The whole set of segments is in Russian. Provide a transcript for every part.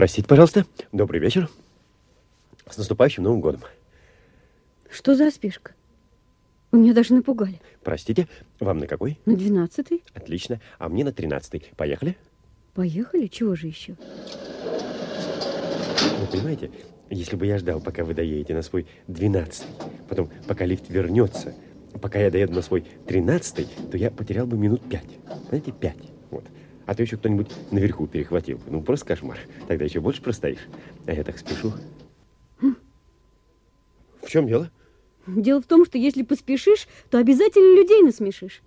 Простите, пожалуйста. Добрый вечер. С наступающим Новым годом. Что за спешка? Вы меня даже напугали. Простите, вам на какой? На двенадцатый. Отлично. А мне на тринадцатый. Поехали? Поехали? Чего же еще? Вы понимаете, если бы я ждал, пока вы доедете на свой двенадцатый, потом, пока лифт вернется, пока я доеду на свой тринадцатый, то я потерял бы минут пять. Знаете, пять. Вот. А то еще кто-нибудь наверху перехватил. Ну, просто кошмар. Тогда еще больше простоишь. А я так спешу. Хм. В чем дело? Дело в том, что если поспешишь, то обязательно людей насмешишь.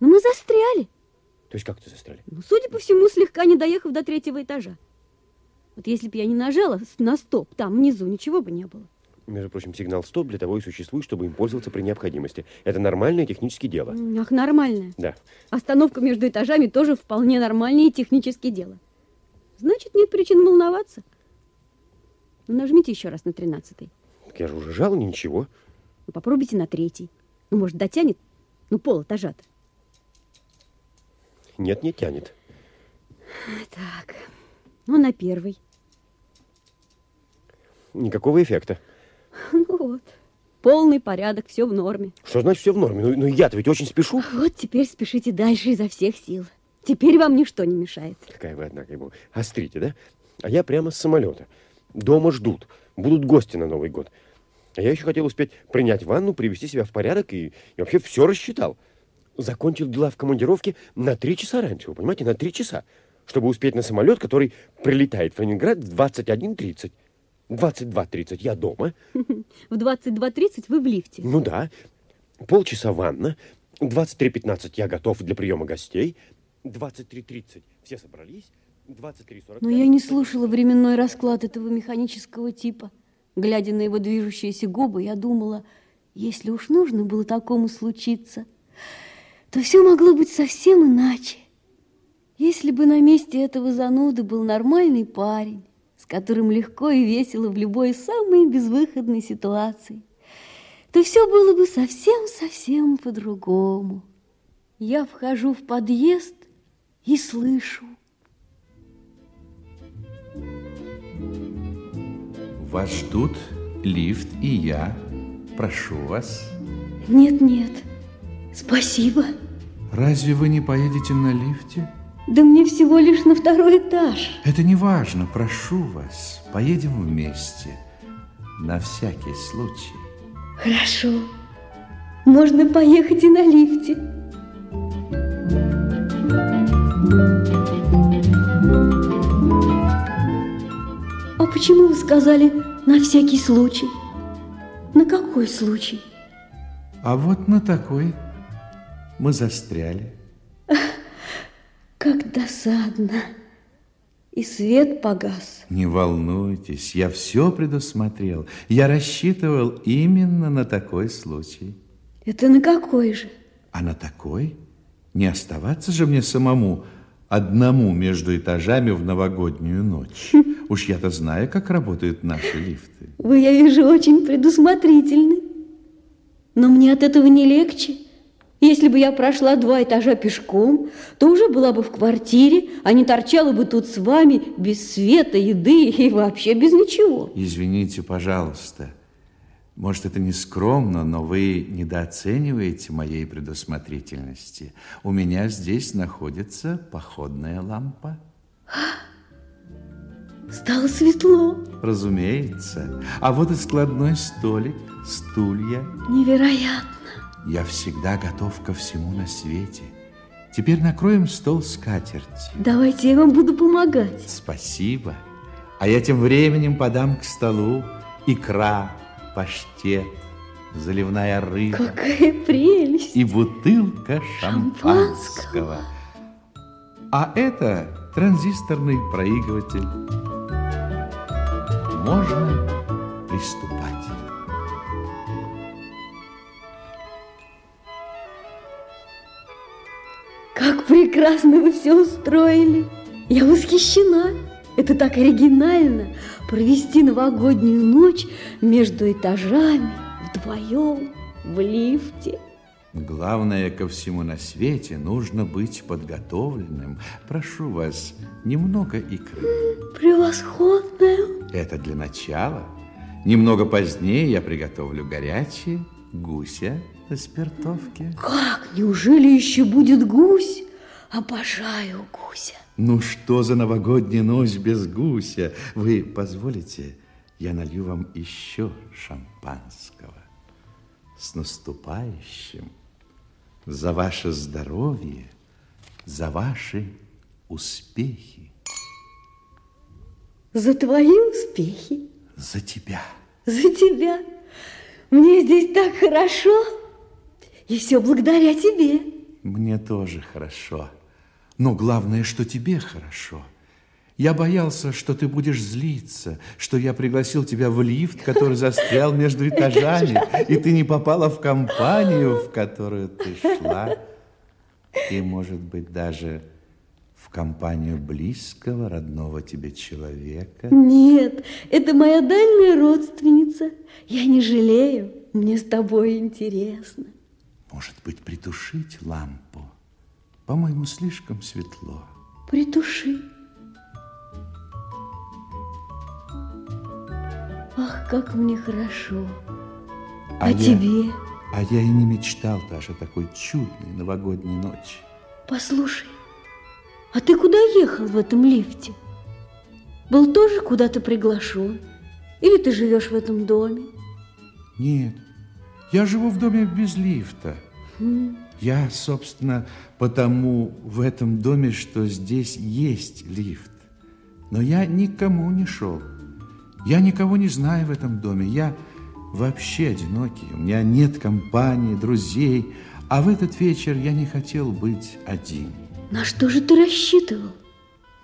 Но мы застряли. То есть как ты застряли? Ну, судя по всему, слегка не доехав до третьего этажа. Вот если бы я не нажала на стоп, там внизу ничего бы не было. Между прочим, сигнал «стоп» для того и существует, чтобы им пользоваться при необходимости. Это нормальное техническое дело. Ах, нормальное. Да. Остановка между этажами тоже вполне нормальное техническое дело. Значит, нет причин волноваться. Ну, нажмите еще раз на тринадцатый. Я же уже жал, ничего. Ну, попробуйте на третий. Ну, может, дотянет? Ну, пол этажа-то. Нет, не тянет. Так, ну, на первый. Никакого эффекта. Ну вот, полный порядок, все в норме. Что значит все в норме? Ну, ну я-то ведь очень спешу. Вот теперь спешите дальше изо всех сил. Теперь вам ничто не мешает. Какая вы, однако, ему острите, да? А я прямо с самолета. Дома ждут. Будут гости на Новый год. А я еще хотел успеть принять ванну, привести себя в порядок и, и вообще все рассчитал. Закончил дела в командировке на три часа раньше, вы понимаете, на три часа, чтобы успеть на самолет, который прилетает в Ленинград в 21.30. 22.30 я дома. В 22.30 вы в лифте? Ну да. Полчаса ванна. 23.15 я готов для приема гостей. 23.30 все собрались. 23.45... Но я не слушала временной расклад этого механического типа. Глядя на его движущиеся губы, я думала, если уж нужно было такому случиться, то все могло быть совсем иначе. Если бы на месте этого зануды был нормальный парень, которым легко и весело в любой самой безвыходной ситуации, то все было бы совсем-совсем по-другому. Я вхожу в подъезд и слышу. Вас ждут лифт и я. Прошу вас. Нет, нет, спасибо. Разве вы не поедете на лифте? Да мне всего лишь на второй этаж. Это не важно, прошу вас. Поедем вместе. На всякий случай. Хорошо. Можно поехать и на лифте. А почему вы сказали «на всякий случай»? На какой случай? А вот на такой мы застряли. Как досадно. И свет погас. Не волнуйтесь, я все предусмотрел. Я рассчитывал именно на такой случай. Это на какой же? А на такой? Не оставаться же мне самому одному между этажами в новогоднюю ночь. Уж я-то знаю, как работают наши лифты. Вы, я вижу, очень предусмотрительны. Но мне от этого не легче. Если бы я прошла два этажа пешком, то уже была бы в квартире, а не торчала бы тут с вами без света, еды и вообще без ничего. Извините, пожалуйста. Может, это не скромно, но вы недооцениваете моей предусмотрительности. У меня здесь находится походная лампа. Стало светло. Разумеется. А вот и складной столик, стулья. Невероятно. Я всегда готов ко всему на свете. Теперь накроем стол скатертью. Давайте я вам буду помогать. Спасибо. А я тем временем подам к столу икра, паштет, заливная рыба. Какая прелесть! И бутылка шампанского. шампанского. А это транзисторный проигрыватель. Можно приступать. Как прекрасно вы все устроили! Я восхищена! Это так оригинально провести новогоднюю ночь между этажами вдвоем в лифте. Главное ко всему на свете нужно быть подготовленным. Прошу вас, немного икры. Превосходная. Это для начала. Немного позднее я приготовлю горячие гуся на спиртовке. Как? Неужели еще будет гусь? Обожаю гуся. Ну что за новогодняя ночь без гуся? Вы позволите, я налью вам еще шампанского. С наступающим! За ваше здоровье, за ваши успехи. За твои успехи. За тебя. За тебя. Мне здесь так хорошо. И все благодаря тебе. Мне тоже хорошо. Но главное, что тебе хорошо. Я боялся, что ты будешь злиться, что я пригласил тебя в лифт, который застрял между этажами, и ты не попала в компанию, в которую ты шла, и, может быть, даже в компанию близкого, родного тебе человека. Нет, это моя дальняя родственница. Я не жалею, мне с тобой интересно. Может быть, притушить лампу? По-моему, слишком светло. Притуши. Ах, как мне хорошо. А, а я, тебе? А я и не мечтал даже такой чудной новогодней ночи. Послушай, а ты куда ехал в этом лифте? Был тоже куда-то приглашен? Или ты живешь в этом доме? Нет, я живу в доме без лифта. Я, собственно, потому в этом доме, что здесь есть лифт. Но я никому не шел. Я никого не знаю в этом доме. Я вообще одинокий. У меня нет компании, друзей. А в этот вечер я не хотел быть один. На что же ты рассчитывал?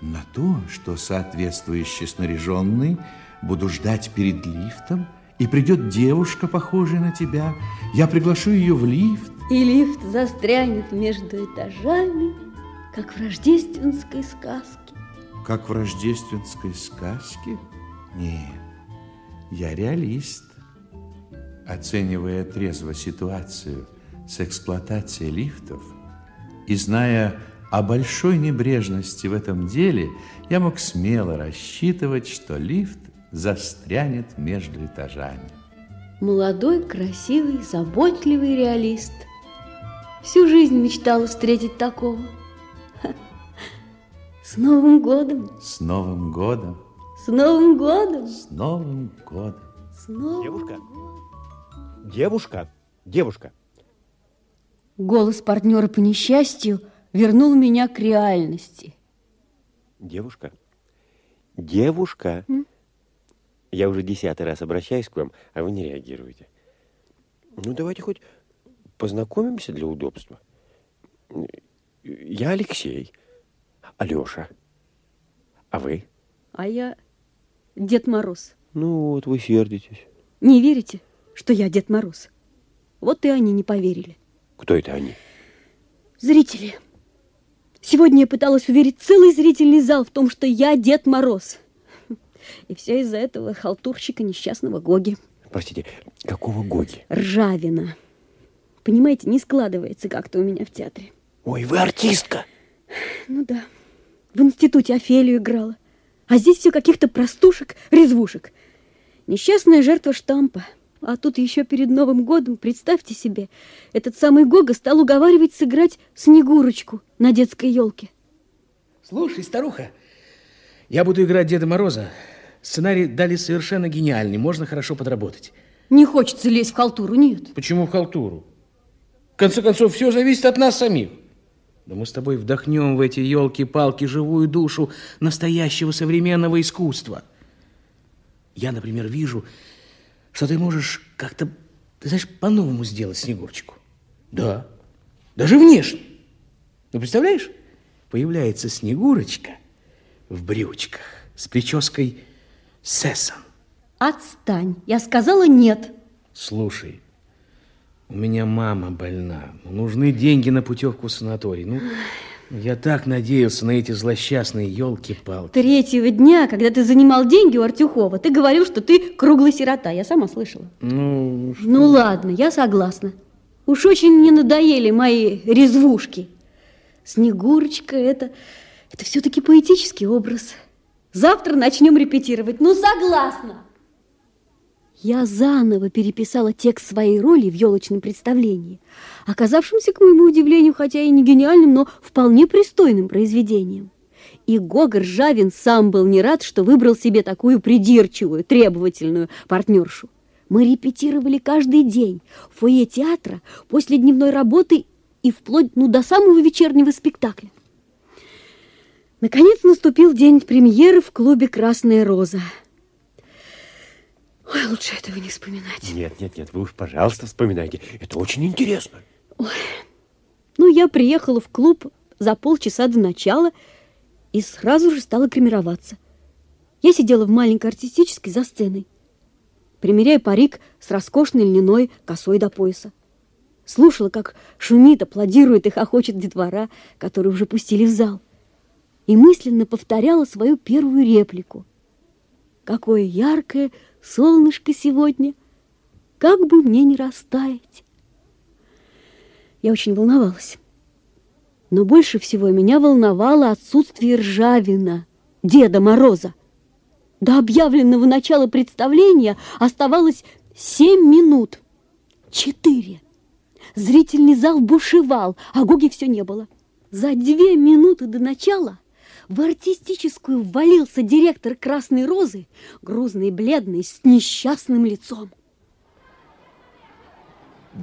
На то, что соответствующий снаряженный буду ждать перед лифтом, и придет девушка, похожая на тебя. Я приглашу ее в лифт. И лифт застрянет между этажами, как в рождественской сказке. Как в рождественской сказке? Нет, я реалист. Оценивая трезво ситуацию с эксплуатацией лифтов и зная о большой небрежности в этом деле, я мог смело рассчитывать, что лифт застрянет между этажами. Молодой, красивый, заботливый реалист. Всю жизнь мечтала встретить такого. С Новым годом! С Новым годом! С Новым годом! С Новым годом! С Новым Девушка! Девушка! Девушка! Голос партнера по несчастью вернул меня к реальности. Девушка! Девушка! М? Я уже десятый раз обращаюсь к вам, а вы не реагируете. Ну, давайте хоть познакомимся для удобства. Я Алексей. Алеша. А вы? А я Дед Мороз. Ну вот, вы сердитесь. Не верите, что я Дед Мороз? Вот и они не поверили. Кто это они? Зрители. Сегодня я пыталась уверить целый зрительный зал в том, что я Дед Мороз. И все из-за этого халтурщика несчастного Гоги. Простите, какого Гоги? Ржавина. Понимаете, не складывается как-то у меня в театре. Ой, вы артистка. Ну да. В институте Офелию играла. А здесь все каких-то простушек, резвушек. Несчастная жертва штампа. А тут еще перед Новым годом, представьте себе, этот самый Гога стал уговаривать сыграть Снегурочку на детской елке. Слушай, старуха, я буду играть Деда Мороза. Сценарий дали совершенно гениальный, можно хорошо подработать. Не хочется лезть в халтуру, нет. Почему в халтуру? В конце концов, все зависит от нас самих. Да мы с тобой вдохнем в эти елки-палки живую душу настоящего современного искусства. Я, например, вижу, что ты можешь как-то, ты знаешь, по-новому сделать Снегурочку. Да, даже внешне. Ну, представляешь, появляется Снегурочка в брючках с прической Сессон. Отстань, я сказала нет. Слушай, у меня мама больна. Нужны деньги на путевку в санаторий. Ну, я так надеялся на эти злосчастные елки-палки. Третьего дня, когда ты занимал деньги у Артюхова, ты говорил, что ты круглый сирота. Я сама слышала. Ну, что? Ну, ладно, я согласна. Уж очень мне надоели мои резвушки. Снегурочка – это, это все-таки поэтический образ. Завтра начнем репетировать. Ну, согласна. Я заново переписала текст своей роли в елочном представлении, оказавшемся, к моему удивлению, хотя и не гениальным, но вполне пристойным произведением. И Гога Ржавин сам был не рад, что выбрал себе такую придирчивую, требовательную партнершу. Мы репетировали каждый день в фойе театра после дневной работы и вплоть ну, до самого вечернего спектакля. Наконец наступил день премьеры в клубе «Красная роза». Ой, лучше этого не вспоминать. Нет, нет, нет, вы уж, пожалуйста, вспоминайте. Это очень интересно. Ой. Ну, я приехала в клуб за полчаса до начала и сразу же стала гримироваться. Я сидела в маленькой артистической за сценой, примеряя парик с роскошной льняной косой до пояса. Слушала, как шумит, аплодирует и хохочет детвора, которые уже пустили в зал. И мысленно повторяла свою первую реплику. Какое яркое солнышко сегодня, как бы мне не растаять. Я очень волновалась. Но больше всего меня волновало отсутствие Ржавина, Деда Мороза. До объявленного начала представления оставалось семь минут. Четыре. Зрительный зал бушевал, а Гоги все не было. За две минуты до начала в артистическую ввалился директор «Красной розы», грузный бледный, с несчастным лицом.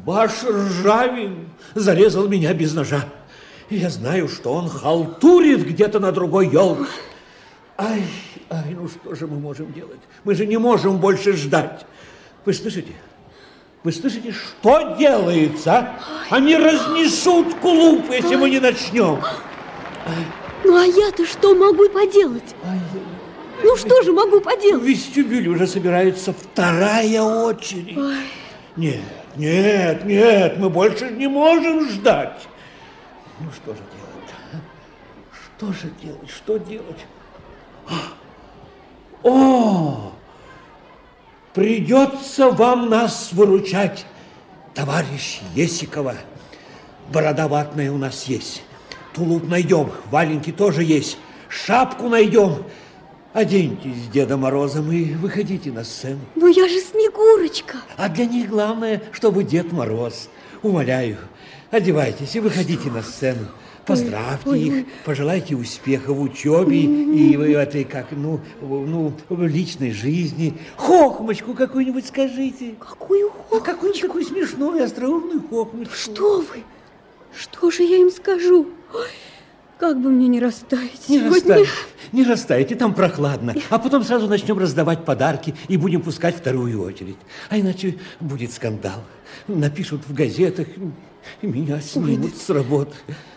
Ваш Ржавин зарезал меня без ножа. Я знаю, что он халтурит где-то на другой елке. Ай, ай, ну что же мы можем делать? Мы же не можем больше ждать. Вы слышите? Вы слышите, что делается? Они разнесут клуб, если мы не начнем. Ну, а я-то что могу поделать? Ну, что же могу поделать? В вестибюле уже собирается вторая очередь. Ой. Нет, нет, нет, мы больше не можем ждать. Ну, что же делать? Что же делать? Что делать? О! Придется вам нас выручать, товарищ Есикова. Борода ватная у нас есть. Тулуп найдем, валенки тоже есть. Шапку найдем. Оденьтесь Деда Морозом и выходите на сцену. Но я же Снегурочка. А для них главное, чтобы Дед Мороз. Умоляю, одевайтесь и выходите на сцену. Поздравьте ой, их, ой. пожелайте успеха в учебе и в этой, как, ну, ну, в личной жизни. Хохмочку какую-нибудь скажите. Какую хохмочку? А какую-нибудь такую смешную, остроумную хохмочку. Что вы? Что же я им скажу? Ой. Как бы мне не растаять не сегодня? Растаять, не растаете, там прохладно. А потом сразу начнем раздавать подарки и будем пускать вторую очередь. А иначе будет скандал. Напишут в газетах, меня снимут Ой, с работы.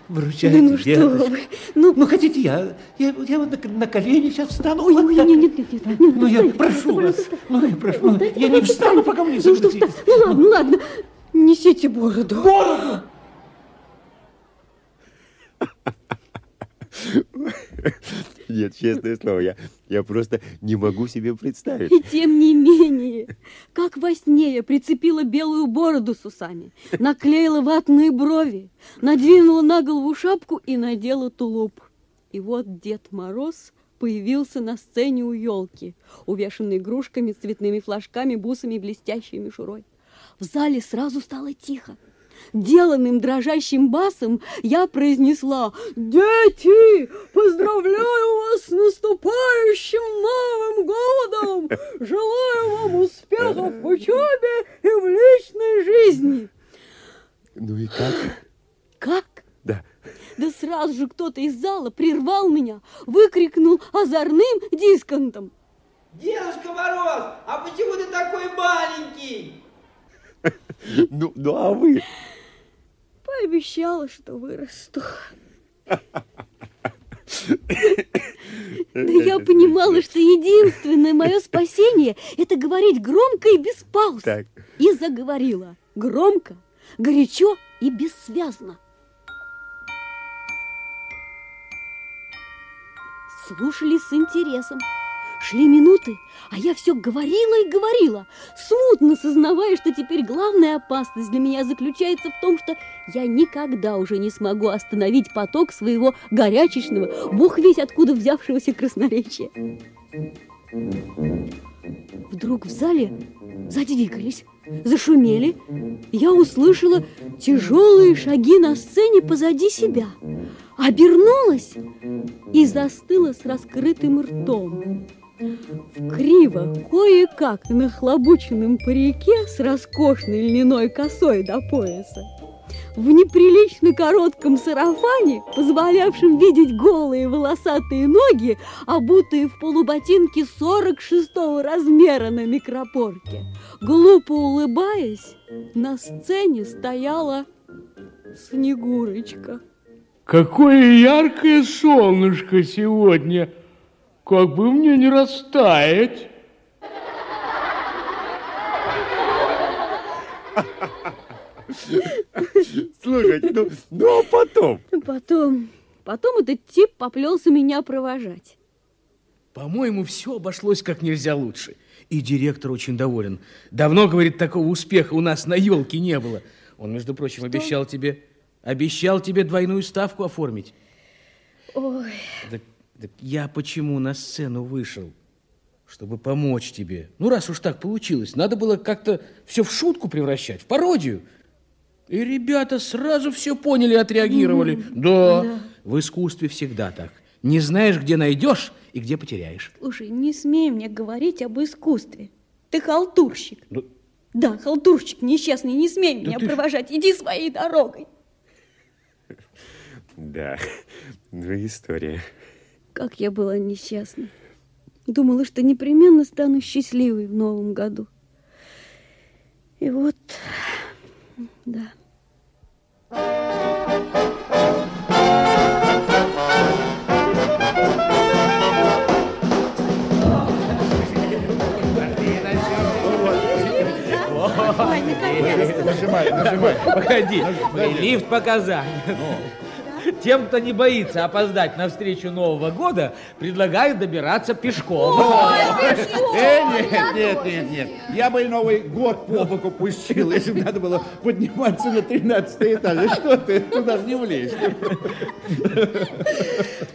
Выручайте, ну, ну что вы. Ну, ну, хотите, я, я, я вот на, на колени сейчас встану. Ой, вот нет, нет, нет, нет, нет, нет. Ну, я прошу вас. Ну, я прошу. Ну, я не встану, пока вы не согласитесь. Ну, ну, ладно, ну, ладно. Несите бороду. Бороду! Нет, честное слово, я, я просто не могу себе представить. И тем не менее, как во сне я прицепила белую бороду с усами, наклеила ватные брови, надвинула на голову шапку и надела тулуп. И вот Дед Мороз появился на сцене у елки, увешанной игрушками, цветными флажками, бусами и блестящей мишурой. В зале сразу стало тихо деланным дрожащим басом я произнесла «Дети, поздравляю вас с наступающим Новым годом! Желаю вам успехов в учебе и в личной жизни!» Ну и как? Как? Да. Да сразу же кто-то из зала прервал меня, выкрикнул озорным дисконтом. Дедушка Мороз, а почему ты такой маленький? Ну, ну а вы? Пообещала, что вырасту. Да я понимала, что единственное мое спасение – это говорить громко и без пауз. Так. И заговорила громко, горячо и бессвязно. Слушали с интересом. Шли минуты, а я все говорила и говорила, смутно сознавая, что теперь главная опасность для меня заключается в том, что я никогда уже не смогу остановить поток своего горячечного, бог весь откуда взявшегося красноречия. Вдруг в зале задвигались, зашумели. Я услышала тяжелые шаги на сцене позади себя. Обернулась и застыла с раскрытым ртом. В криво, кое-как нахлобученном парике с роскошной льняной косой до пояса в неприлично коротком сарафане, позволявшем видеть голые волосатые ноги, обутые в полуботинки 46-го размера на микропорке. Глупо улыбаясь, на сцене стояла Снегурочка. Какое яркое солнышко сегодня! Как бы мне не растаять! Слушайте, ну, ну а потом? Потом, потом этот тип поплелся меня провожать. По-моему, все обошлось как нельзя лучше. И директор очень доволен. Давно, говорит, такого успеха у нас на елке не было. Он, между прочим, Что? обещал тебе, обещал тебе двойную ставку оформить. Ой. Так, так я почему на сцену вышел? Чтобы помочь тебе. Ну, раз уж так получилось, надо было как-то все в шутку превращать, в пародию. И ребята сразу все поняли, отреагировали. Mm-hmm. Да, да, в искусстве всегда так. Не знаешь, где найдешь и где потеряешь. Слушай, не смей мне говорить об искусстве. Ты халтурщик. Да, да халтурщик несчастный, не смей да меня ты... провожать. Иди своей дорогой. Да, ну история. Как я была несчастна. Думала, что непременно стану счастливой в новом году. И вот да. Ой, наконец-то. Нажимай, нажимай. Погоди, лифт показать. Тем, кто не боится опоздать на встречу Нового года, предлагаю добираться пешком. Ой, э, нет, нет, нет, нет. Я бы и Новый год по боку пустил, если бы надо было подниматься на 13 этаж. Что ты, туда же не влезть.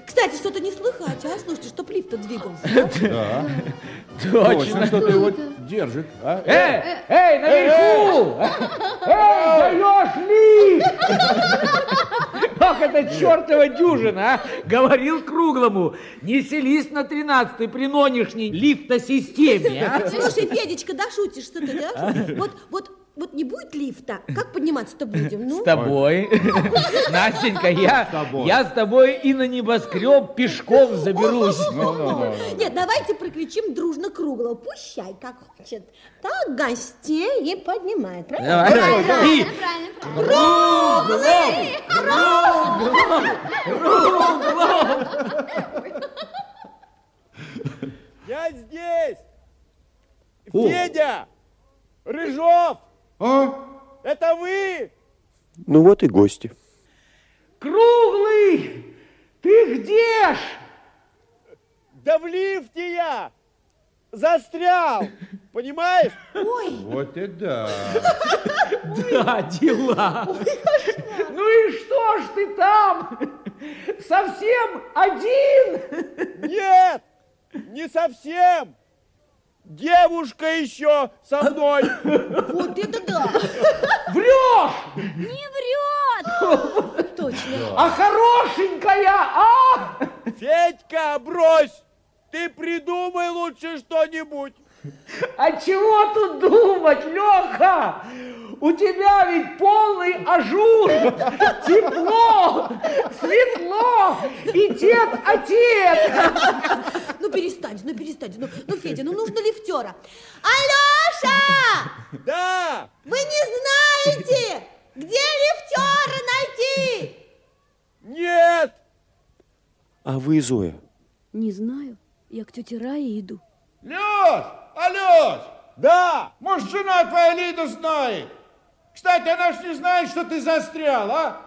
Кстати, что-то не слыхать, а? Слушайте, чтоб лифт двигался. Да. Точно. что-то его держит. А? Эй, эй, наверху! Эй, даешь лифт! Ох, это чертова дюжина, а! Говорил круглому, не селись на тринадцатой при нынешней лифтосистеме, а! Слушай, Федечка, да шутишь, что ты, да? Вот, вот вот не будет лифта, как подниматься-то будем? Ну? С тобой. Настенька, я, с тобой. я с тобой и на небоскреб пешком заберусь. Ну, ну, ну, Нет, давайте прокричим дружно круглого. Пущай, как хочет. Так, гостей и поднимает. Правильно? Давай, давай. И... Круглый! Круглый! Я здесь! Федя! Рыжов! А? Это вы? Ну вот и гости. Круглый! Ты где ж? Да в лифте я! Застрял! Понимаешь? Ой! Вот и да. Да, дела. Ну и что ж ты там? Совсем один? Нет, не совсем. Девушка еще со мной. Вот это да. Врешь! Не врет. Точно. А хорошенькая, а? Федька, брось. Ты придумай лучше что-нибудь. А чего тут думать, Леха? У тебя ведь полный ажур, тепло, светло и тет-а-тет. Ну, перестаньте, ну, перестаньте. Ну, ну, Федя, ну, нужно лифтера. Алеша! Да! Вы не знаете, где лифтера найти? Нет! А вы, Зоя? Не знаю. Я к тете Рае иду. Лёш! Алёш! Да! Может, жена твоя Лида знает? Кстати, она ж не знает, что ты застрял, а?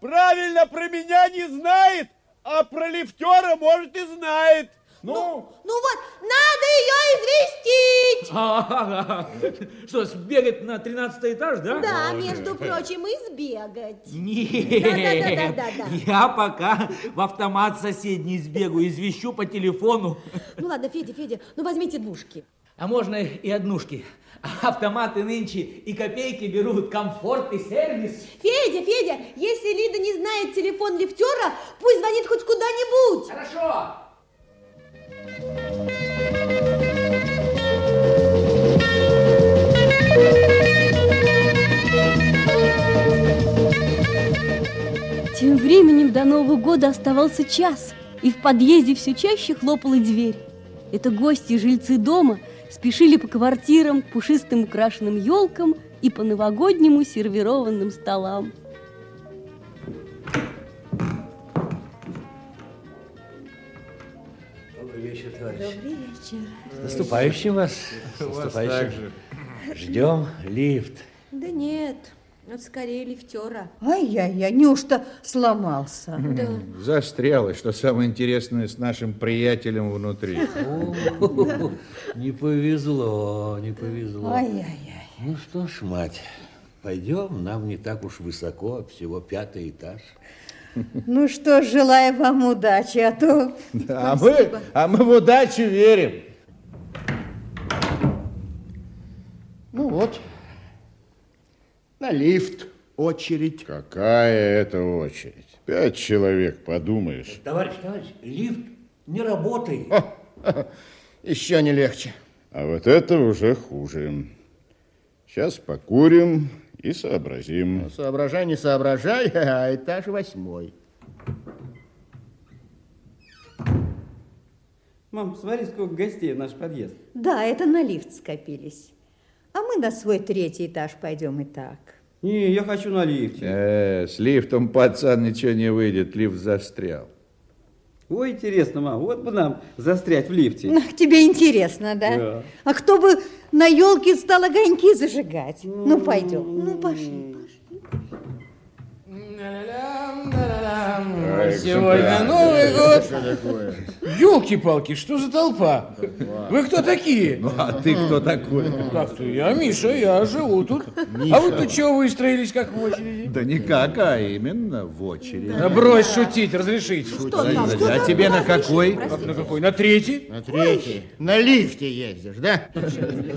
Правильно, про меня не знает, а про лифтера, может, и знает. Ну, Ну вот, надо ее известить. Ага. Что, сбегать на 13 этаж, да? Да, между прочим, и сбегать. Нет, Да-да-да-да-да. я пока в автомат соседний сбегу, извещу по телефону. Ну ладно, Федя, Федя, ну возьмите двушки. А можно и однушки. Автоматы нынче и копейки берут, комфорт и сервис. Федя, Федя, если Лида не знает телефон лифтера, пусть звонит хоть куда-нибудь. Хорошо. Тем временем до Нового года оставался час, и в подъезде все чаще хлопала дверь. Это гости и жильцы дома спешили по квартирам, к пушистым украшенным елкам и по новогоднему сервированным столам. Добрый вечер, товарищ. Добрый вечер. С наступающим вас. С наступающим. Ждем лифт. Да нет, вот скорее лифтера. Ай-яй-яй, неужто сломался? Да. Застрял, и что самое интересное, с нашим приятелем внутри. Не повезло, не повезло. Ай-яй-яй. Ну что ж, мать, пойдем, нам не так уж высоко, всего пятый этаж. Ну что ж, желаю вам удачи, а то... А мы, а мы в удачу верим. ну вот. На лифт очередь. Какая это очередь? Пять человек, подумаешь. Товарищ, товарищ, лифт не работает. Еще не легче. А вот это уже хуже. Сейчас покурим и сообразим. Ну, Соображай, не соображай, а этаж восьмой. Мам, посмотри, сколько гостей в наш подъезд. Да, это на лифт скопились. А мы на свой третий этаж пойдем и так. Не, я хочу на лифте. Э, с лифтом, пацан, ничего не выйдет, лифт застрял. Ой, интересно, мам, вот бы нам застрять в лифте. Ну, тебе интересно, да? Да. А кто бы на елке стал огоньки зажигать? Ну, пойдем. Ну, пошли, пошли. Сегодня Новый год. Елки-палки, что за толпа? Вы кто такие? Ну, а ты кто такой? Как ты? Я Миша, я живу тут. А вы тут чего выстроились, как в очереди? Да никак, а именно в очереди. Да брось шутить, разрешите. А тебе на какой? Как на какой? На третий? На третий. На лифте ездишь, да?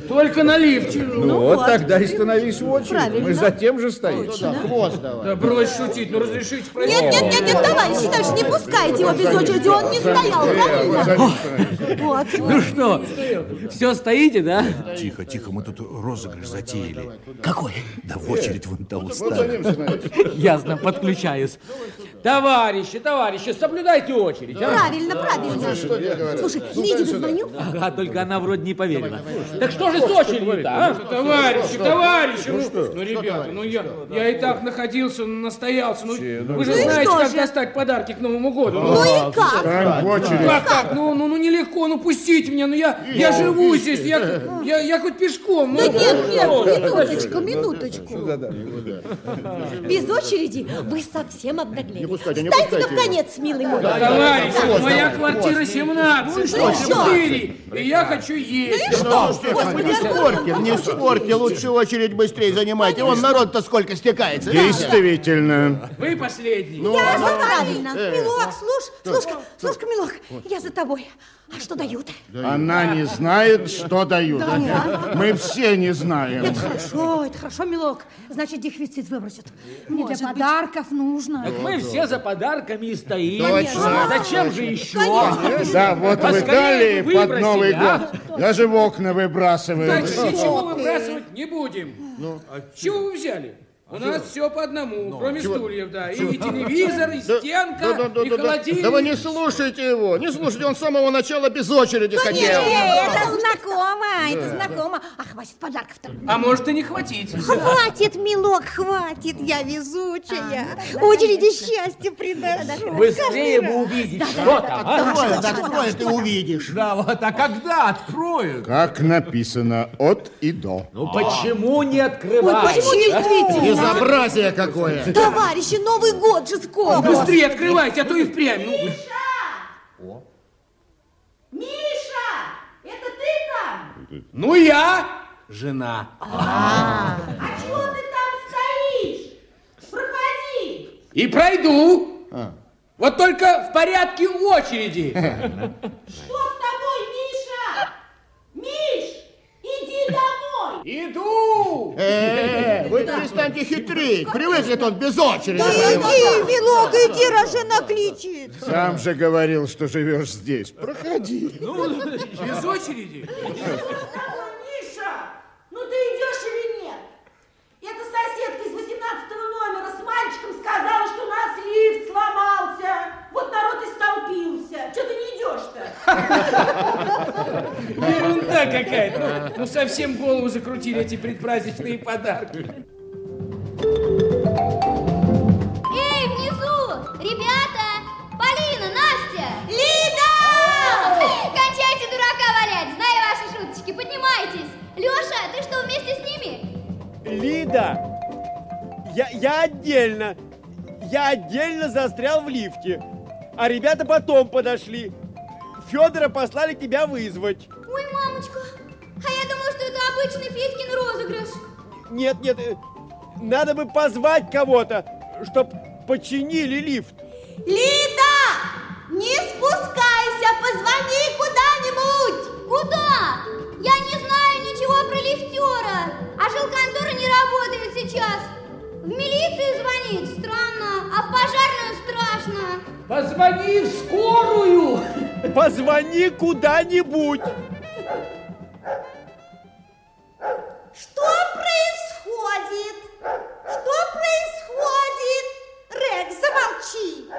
Только на лифте. Ну, вот тогда и становись в очередь. Мы за тем же стоим. Да, хвост давай. Да брось шутить, ну разрешите пройти. Нет, нет, нет, нет, товарищи, товарищи, не пускайте его без очереди, он не стоял, правильно? Вот. Ну что, все стоите, да? Тихо, тихо, мы тут розыгрыш затеяли. Какой? Да в очередь вон того становись. Ясно, подключаюсь. Товарищи, товарищи, соблюдайте очередь. а? Правильно, правильно. Слушай, Лиде дозвонил? Ага, только она вроде не поверила. Так что же с очередью-то, а? Товарищи, товарищи, ну, ну, ребята, ну я, я и так находился, настоялся. Ну, вы же Ну знаете, что как же? достать подарки к Новому году. Ну и как? В очередь. Как так? Ну, ну, ну нелегко, ну пустите меня, ну я, я живу здесь, я, я, я хоть пешком. Да ну, нет, нет, ну, минуточку, минуточку. Без очереди вы совсем обнаглели. Пускайте, не Станьте-ка в пускайте конец, милый мой. Товарищи, моя квартира 17, Ну и что что? 4, и я хочу есть. Ну и что? Господи, Не спорьте, не спорьте, лучше очередь быстрее занимайте. Вон народ-то сколько стекается. Действительно. Вы последний. Я за правильно. Милок, слушай, слушай, слушай, Милок, я за тобой. А что дают? Она не знает, что дают. Мы все не знаем. Это хорошо, это хорошо, Милок. Значит, дефицит выбросят. Мне для подарков нужно. Так мы все за подарками и стоим. Точно. Зачем же еще? Да, вот в Поскорее Италии бы под выбросили, Новый а? год даже в окна выбрасывают. Значит, ничего выбрасывать не будем. А чего вы взяли? У нас все по одному, кроме стульев, да. И телевизор, и стенка, и холодильник. Да вы не слушайте его, не слушайте, он с самого начала без очереди хотел. это знакомо, это знакомо. А хватит подарков-то. А может и не хватить. Хватит, Милок, хватит, я везучая. Очереди счастья приношу. Быстрее бы увидеть, что там, а? Откроет, откроет и увидишь. Да, вот, а когда откроют? Как написано, от и до. Ну почему не Ой, открываешь? почему действительно? Безобразие какое. Товарищи, Новый год же скоро. Быстрее открывайте, а то и впрямь. Ну, Миша, это ты там? Ну, я жена. А чего ты там стоишь? Проходи. И пройду. Вот только в порядке очереди. Что с тобой, Миша? Миш, иди домой. Иду. Э, вы перестаньте хитрить. Привыкнет он без очереди. Да иди, милок, иди, раз жена кричит. Сам же говорил, что живешь здесь. Проходи. Ну, без очереди. Миша, ну ты идешь или нет? Эта соседка из 18 номера с мальчиком сказала, что у нас лифт сломался. Вот народ и столпился. Что ты не идешь-то? Ерунда какая-то. Ну, ну, совсем голову закрутили эти предпраздничные подарки. Эй, внизу! Ребята! Полина, Настя! Лида! Кончайте дурака валять! Знаю ваши шуточки, поднимайтесь! Леша, ты что, вместе с ними? Лида, я, я отдельно. Я отдельно застрял в лифте. А ребята потом подошли. Федора послали тебя вызвать. Обычный Федькин розыгрыш. Нет, нет, э, надо бы позвать кого-то, чтоб починили лифт. Лида! Не спускайся, позвони куда-нибудь! Куда? Я не знаю ничего про лифтера, а жилконтора не работает сейчас. В милицию звонить странно, а в пожарную страшно. Позвони в скорую. Позвони куда-нибудь. Что происходит? Что происходит? Рекс, замолчи!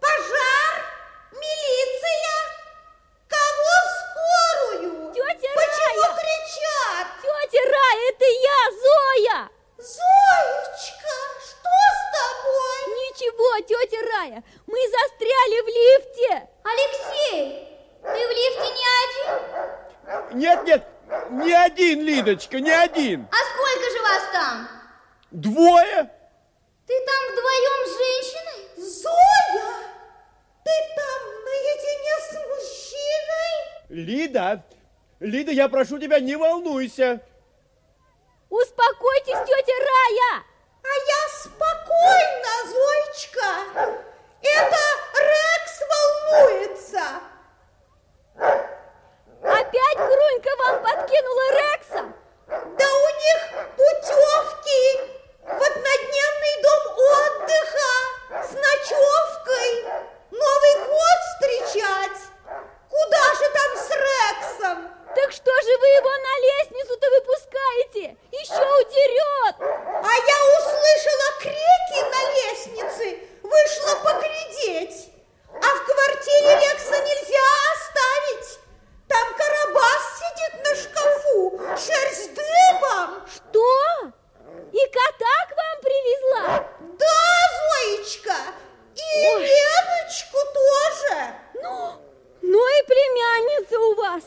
Пожар? Милиция? Кого в скорую? Тетя Почему Рая! кричат? Тетя Рая, это я, Зоя! Зоечка, что с тобой? Ничего, тетя Рая, мы застряли в лифте. Алексей, ты в лифте не один? Нет, нет, не один, Лидочка, не один. А сколько же вас там? Двое. Ты там вдвоем с женщиной? Зоя, ты там наедине с мужчиной? Лида, Лида, я прошу тебя, не волнуйся. Успокойтесь, тетя Рая! А я спокойна, Зоечка. Это Рекс волнуется. Опять Грунька вам подкинула Рекса? Да у них путевки в однодневный дом отдыха с ночевкой. Новый год встречать. Куда же там с Рексом? Так что же вы его на лестницу-то выпускаете? Еще удерет! А я услышала крики на лестнице, вышла поглядеть. А в квартире Рекса нельзя оставить. Там Карабас сидит на шкафу, шерсть дыбом. Что? И кота к вам привезла? Да, Зоечка, и Ой. Леночку тоже. Ну, ну и племянница у вас.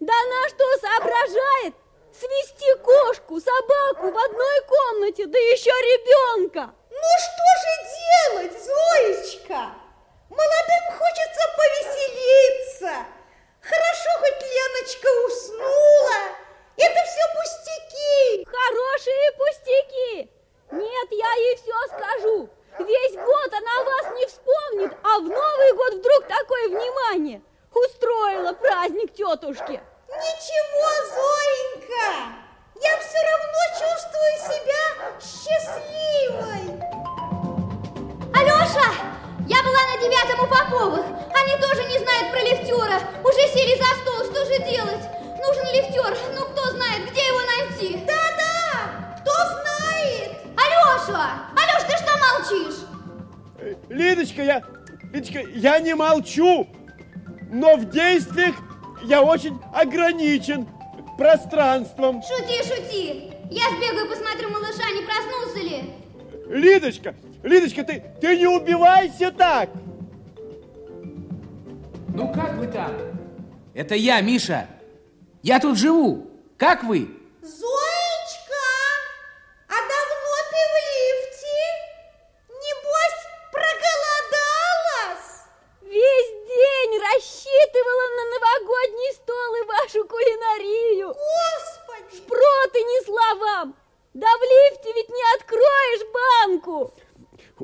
Да она что соображает? Свести кошку, собаку в одной комнате, да еще ребенка. Ну что же делать, Зоечка? Молодым хочется повеселиться. Хорошо, хоть Леночка уснула. Это все пустяки. Хорошие пустяки. Нет, я ей все скажу. Весь год она вас не вспомнит, а в Новый год вдруг такое внимание. Устроила праздник тетушке. Молчу, но в действиях я очень ограничен пространством. Шути, шути. Я сбегаю, посмотрю малыша, не проснулся ли. Лидочка, Лидочка, ты, ты не убивайся так. Ну как вы там? Это я, Миша. Я тут живу. Как вы? Зоечка, а давно ты в лифте? Небось, проголодалась? Весь день рассчитывала на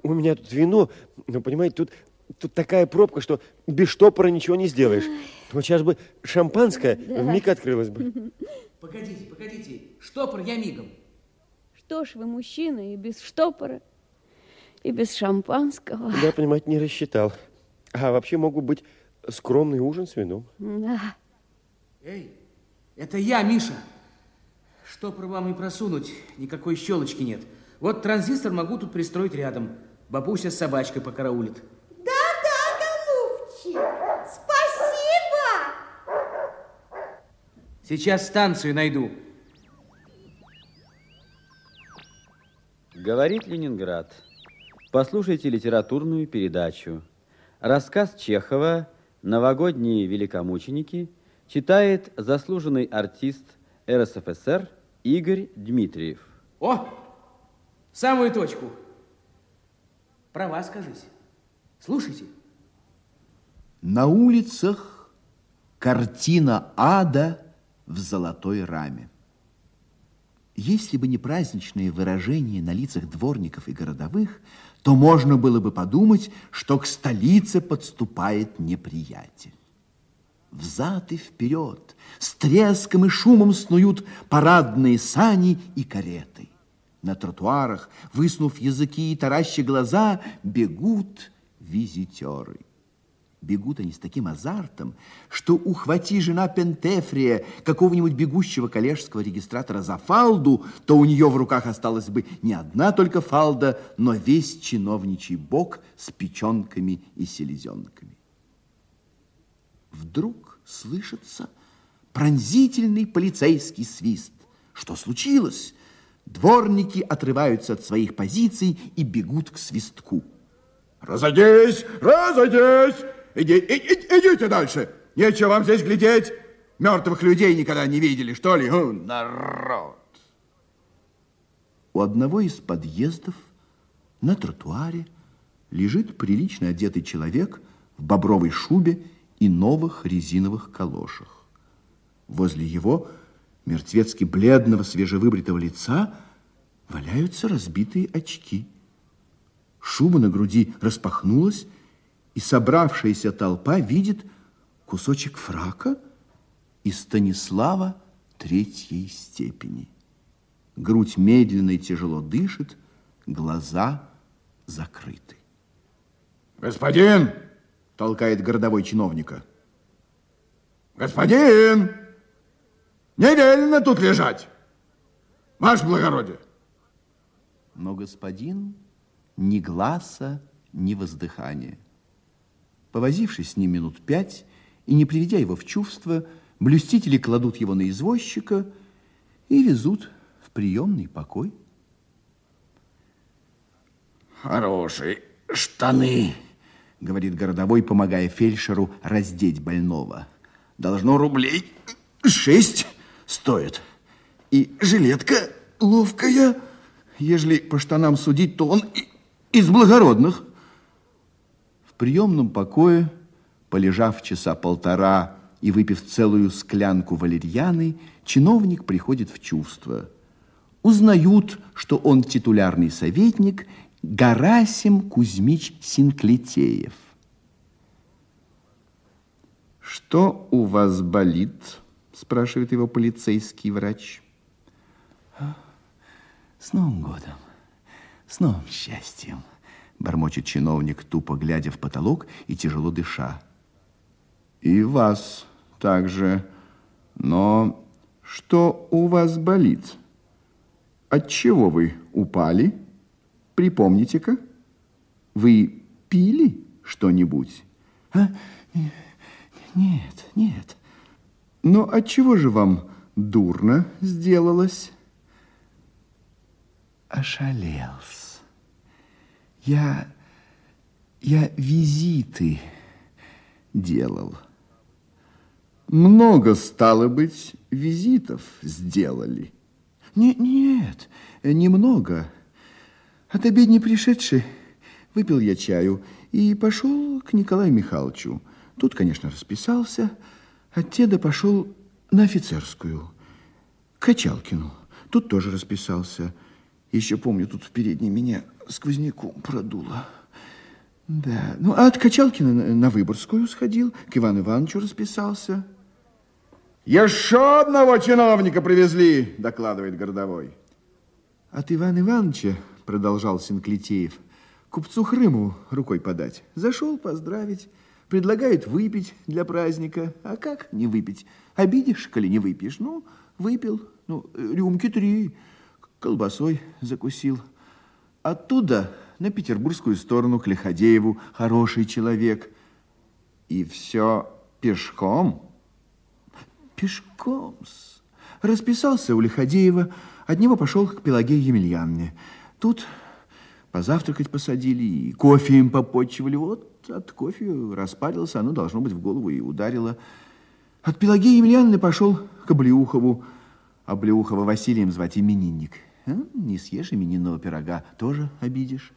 у меня тут вино, но, понимаете, тут, тут такая пробка, что без штопора ничего не сделаешь. Вот сейчас бы шампанское Да. вмиг открылось бы. Погодите, погодите. Штопор я мигом. Что ж вы, мужчина, и без штопора, и без шампанского. Я, понимаете, не рассчитал. А вообще могу быть скромный ужин с вином. Да. Эй, это я, Миша. Штопор вам не просунуть, никакой щелочки нет. Вот транзистор могу тут пристроить рядом. Бабуся с собачкой покараулит. Да-да, голубчик, спасибо. Сейчас станцию найду. Говорит Ленинград. Послушайте литературную передачу. Рассказ Чехова «Новогодние великомученики» читает заслуженный артист РСФСР Игорь Дмитриев. О, самую точку. Про вас скажись. Слушайте. На улицах картина ада в золотой раме. Если бы не праздничные выражения на лицах дворников и городовых, то можно было бы подумать, что к столице подступает неприятель. Взад и вперед, с треском и шумом снуют парадные сани и кареты. На тротуарах, высунув языки и тараща глаза, бегут визитеры. Бегут они с таким азартом, что ухвати жена Пентефрия какого-нибудь бегущего коллежского регистратора за фалду, то у нее в руках осталась бы не одна только фалда, но весь чиновничий бок с печенками и селезенками. Вдруг слышится пронзительный полицейский свист. Что случилось? Дворники отрываются от своих позиций и бегут к свистку. Разойдись, разойдись! Иди, и- и- идите дальше. Нечего вам здесь глядеть. Мертвых людей никогда не видели, что ли? Хм, народ. У одного из подъездов на тротуаре лежит прилично одетый человек в бобровой шубе и новых резиновых калошах. Возле его мертвецки бледного свежевыбритого лица валяются разбитые очки. Шуба на груди распахнулась, и собравшаяся толпа видит кусочек фрака и Станислава третьей степени. Грудь медленно и тяжело дышит, глаза закрыты. Господин, толкает городовой чиновника. Господин, не велено тут лежать. Ваше благородие. Но господин ни гласа, ни воздыхания. Повозившись с ним минут пять и не приведя его в чувство, блюстители кладут его на извозчика и везут в приемный покой. Хорошие штаны, говорит городовой, помогая фельдшеру раздеть больного. Должно рублей шесть стоит. И жилетка ловкая. Ежели по штанам судить, то он из благородных. В приемном покое, полежав часа полтора и выпив целую склянку валерьяны, чиновник приходит в чувство. Узнают, что он титулярный советник Гарасим Кузьмич Синклетеев. «Что у вас болит?» – спрашивает его полицейский врач. «С Новым годом, с новым счастьем!» – бормочет чиновник, тупо глядя в потолок и тяжело дыша. «И вас также. Но что у вас болит? От чего вы упали? Припомните-ка. Вы пили что-нибудь? А? Нет, нет. Но от чего же вам дурно сделалось? Ошалелся. Я, я визиты делал. Много, стало быть, визитов сделали. Не, нет, немного. От обедни пришедший выпил я чаю и пошел к Николаю Михайловичу. Тут, конечно, расписался. От теда пошел на офицерскую, к Качалкину. Тут тоже расписался. Еще помню, тут в передней меня сквозняком продуло. Да, ну, а от Качалкина на, на Выборгскую сходил, к Ивану Ивановичу расписался. Еще одного чиновника привезли, докладывает городовой. От Ивана Ивановича, продолжал Синклитеев, купцу Хрыму рукой подать. Зашел поздравить, предлагает выпить для праздника. А как не выпить? Обидишь, коли не выпьешь? Ну, выпил, ну, рюмки три, колбасой закусил. Оттуда на петербургскую сторону к Лиходееву, хороший человек. И все пешком? Пешком -с. Расписался у Лиходеева, от него пошел к Пелагее Емельяновне. Тут позавтракать посадили, и кофе им попотчевали. Вот от кофе распарился, оно должно быть в голову и ударило. От Пелагеи Емельяновны пошел к Облеухову. Облеухова Василием звать именинник. А? Не съешь именинного пирога, тоже обидишь.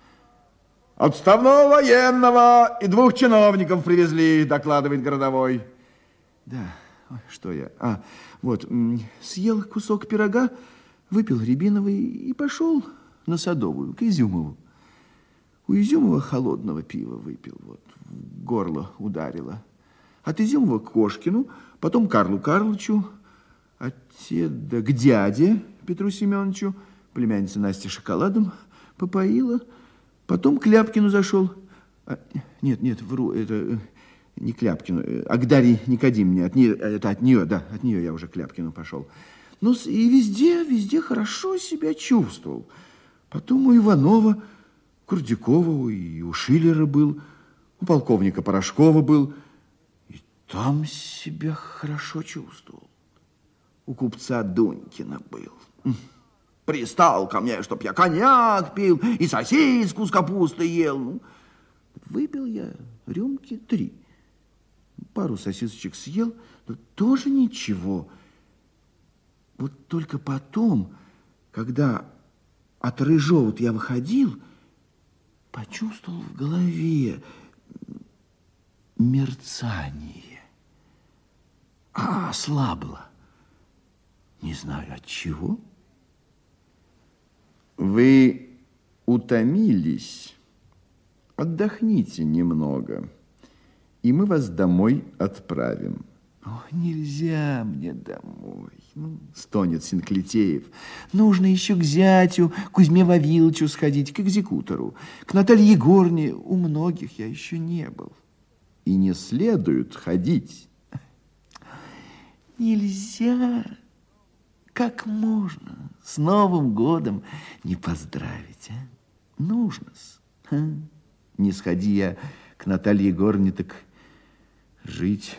Отставного военного и двух чиновников привезли, докладывает городовой. Да, Ой, что я? А, вот, съел кусок пирога, выпил рябиновый и пошел на Садовую, к Изюмову. У Изюмова холодного пива выпил, вот, в горло ударило. От Изюмова к Кошкину, потом Карлу Карловичу, от к дяде Петру Семеновичу, племянница Настя шоколадом попоила, потом к Ляпкину зашел. А, нет, нет, вру, это э, не к Ляпкину, э, а к Дарье Никодимне. От нее, это от нее, да, от нее я уже к Ляпкину пошел. Ну, и везде, везде хорошо себя чувствовал. Потом у Иванова, Курдякова и у Шиллера был, у полковника Порошкова был. И там себя хорошо чувствовал. У купца Дунькина был. Пристал ко мне, чтоб я коньяк пил и сосиску с капустой ел. Ну, выпил я рюмки три. Пару сосисочек съел, но тоже ничего. Вот только потом, когда от Рыжова я выходил, почувствовал в голове мерцание. А ослабло. Не знаю от чего. Вы утомились. Отдохните немного, и мы вас домой отправим. О, нельзя мне домой, ну, стонет Синклитеев. Нужно еще к зятю, Кузьме Вавиловичу сходить, к экзекутору. К Наталье Егорне у многих я еще не был. И не следует ходить. Нельзя. Как можно с Новым годом не поздравить, а? Нужно-с. А? Не сходи я к Наталье Егорне, так жить